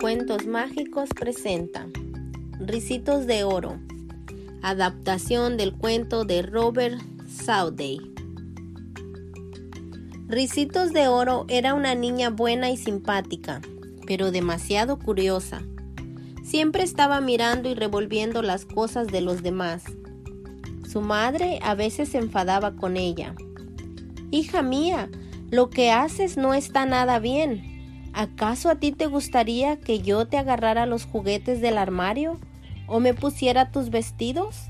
Cuentos Mágicos presenta Ricitos de Oro, adaptación del cuento de Robert Southey. Ricitos de Oro era una niña buena y simpática, pero demasiado curiosa. Siempre estaba mirando y revolviendo las cosas de los demás. Su madre a veces se enfadaba con ella. Hija mía, lo que haces no está nada bien. ¿Acaso a ti te gustaría que yo te agarrara los juguetes del armario o me pusiera tus vestidos?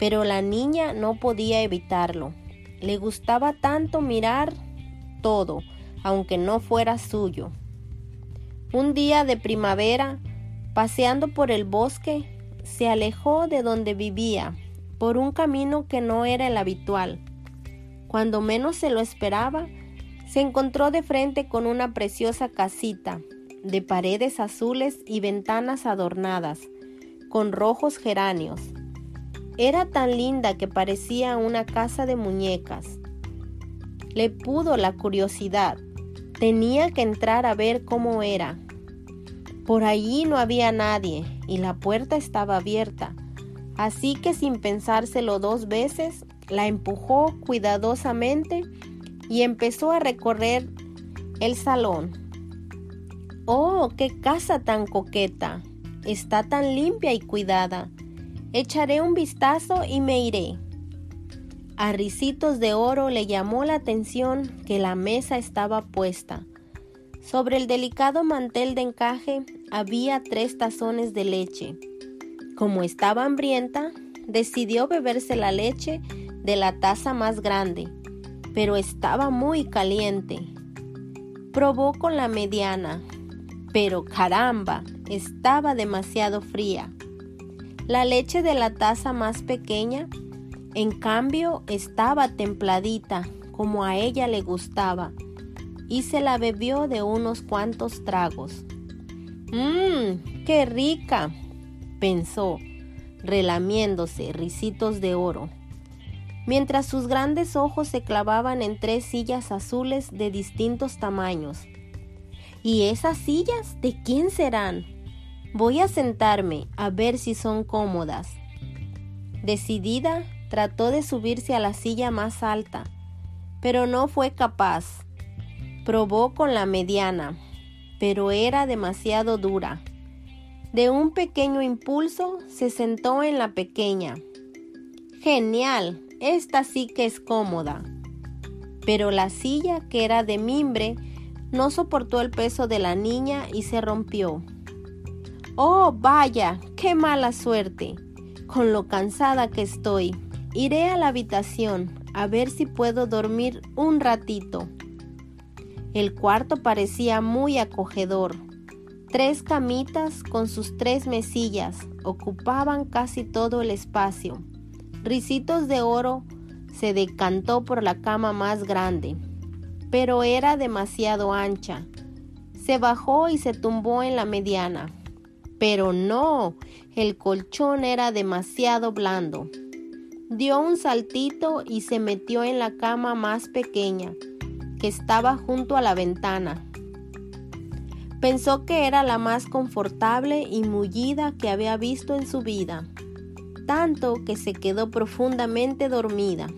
Pero la niña no podía evitarlo. Le gustaba tanto mirar todo, aunque no fuera suyo. Un día de primavera, paseando por el bosque, se alejó de donde vivía por un camino que no era el habitual. Cuando menos se lo esperaba, se encontró de frente con una preciosa casita, de paredes azules y ventanas adornadas, con rojos geranios. Era tan linda que parecía una casa de muñecas. Le pudo la curiosidad. Tenía que entrar a ver cómo era. Por allí no había nadie y la puerta estaba abierta, así que sin pensárselo dos veces, la empujó cuidadosamente y empezó a recorrer el salón. ¡Oh, qué casa tan coqueta! Está tan limpia y cuidada. Echaré un vistazo y me iré. A Ricitos de Oro le llamó la atención que la mesa estaba puesta. Sobre el delicado mantel de encaje había tres tazones de leche. Como estaba hambrienta, decidió beberse la leche de la taza más grande pero estaba muy caliente. Probó con la mediana, pero caramba, estaba demasiado fría. La leche de la taza más pequeña, en cambio, estaba templadita, como a ella le gustaba, y se la bebió de unos cuantos tragos. ¡Mmm! ¡Qué rica! pensó, relamiéndose risitos de oro mientras sus grandes ojos se clavaban en tres sillas azules de distintos tamaños. ¿Y esas sillas de quién serán? Voy a sentarme a ver si son cómodas. Decidida, trató de subirse a la silla más alta, pero no fue capaz. Probó con la mediana, pero era demasiado dura. De un pequeño impulso se sentó en la pequeña. Genial, esta sí que es cómoda. Pero la silla, que era de mimbre, no soportó el peso de la niña y se rompió. Oh, vaya, qué mala suerte. Con lo cansada que estoy, iré a la habitación a ver si puedo dormir un ratito. El cuarto parecía muy acogedor. Tres camitas con sus tres mesillas ocupaban casi todo el espacio. Ricitos de Oro se decantó por la cama más grande, pero era demasiado ancha. Se bajó y se tumbó en la mediana. Pero no, el colchón era demasiado blando. Dio un saltito y se metió en la cama más pequeña, que estaba junto a la ventana. Pensó que era la más confortable y mullida que había visto en su vida tanto que se quedó profundamente dormida.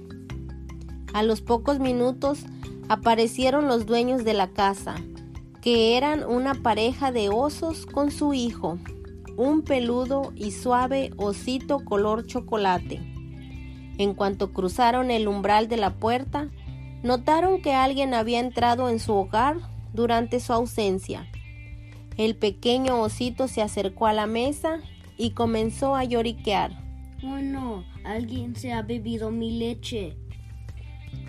A los pocos minutos aparecieron los dueños de la casa, que eran una pareja de osos con su hijo, un peludo y suave osito color chocolate. En cuanto cruzaron el umbral de la puerta, notaron que alguien había entrado en su hogar durante su ausencia. El pequeño osito se acercó a la mesa y comenzó a lloriquear. Oh no, alguien se ha bebido mi leche.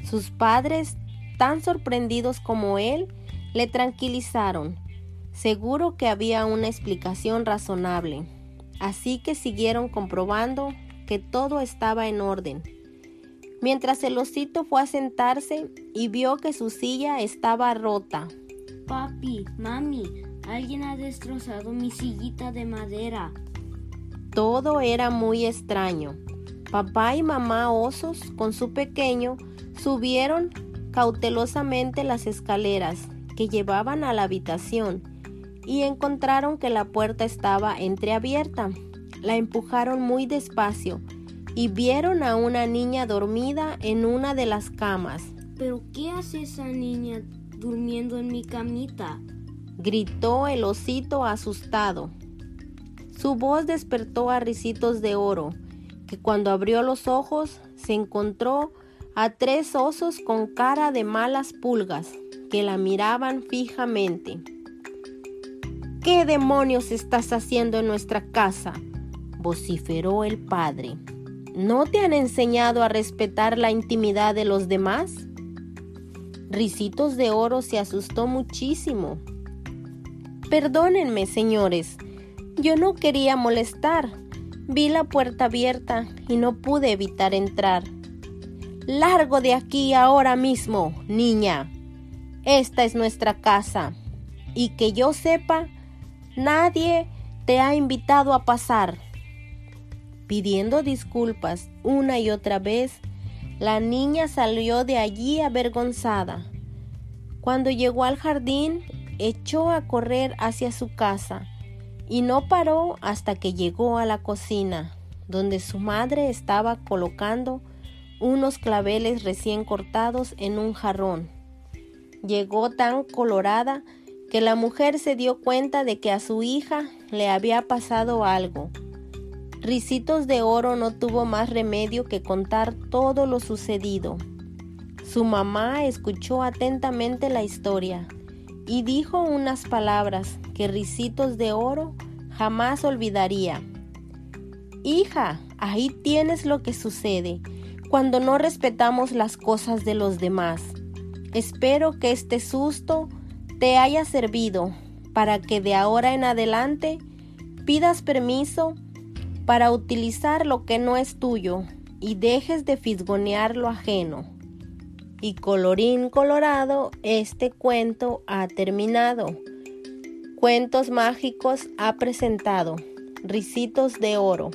Sus padres, tan sorprendidos como él, le tranquilizaron. Seguro que había una explicación razonable. Así que siguieron comprobando que todo estaba en orden. Mientras el osito fue a sentarse y vio que su silla estaba rota. Papi, mami, alguien ha destrozado mi sillita de madera. Todo era muy extraño. Papá y mamá osos con su pequeño subieron cautelosamente las escaleras que llevaban a la habitación y encontraron que la puerta estaba entreabierta. La empujaron muy despacio y vieron a una niña dormida en una de las camas. ¿Pero qué hace esa niña durmiendo en mi camita? gritó el osito asustado. Su voz despertó a Ricitos de Oro, que cuando abrió los ojos se encontró a tres osos con cara de malas pulgas que la miraban fijamente. ¿Qué demonios estás haciendo en nuestra casa? vociferó el padre. ¿No te han enseñado a respetar la intimidad de los demás? Ricitos de Oro se asustó muchísimo. Perdónenme, señores, yo no quería molestar. Vi la puerta abierta y no pude evitar entrar. Largo de aquí ahora mismo, niña. Esta es nuestra casa. Y que yo sepa, nadie te ha invitado a pasar. Pidiendo disculpas una y otra vez, la niña salió de allí avergonzada. Cuando llegó al jardín, echó a correr hacia su casa y no paró hasta que llegó a la cocina, donde su madre estaba colocando unos claveles recién cortados en un jarrón. Llegó tan colorada que la mujer se dio cuenta de que a su hija le había pasado algo. Ricitos de Oro no tuvo más remedio que contar todo lo sucedido. Su mamá escuchó atentamente la historia y dijo unas palabras que Ricitos de Oro jamás olvidaría. Hija, ahí tienes lo que sucede cuando no respetamos las cosas de los demás. Espero que este susto te haya servido para que de ahora en adelante pidas permiso para utilizar lo que no es tuyo y dejes de fisgonear lo ajeno. Y colorín colorado, este cuento ha terminado. Cuentos mágicos ha presentado. Ricitos de oro.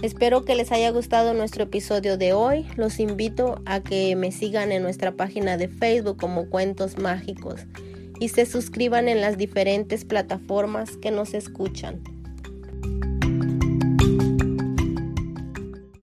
Espero que les haya gustado nuestro episodio de hoy. Los invito a que me sigan en nuestra página de Facebook como Cuentos Mágicos y se suscriban en las diferentes plataformas que nos escuchan.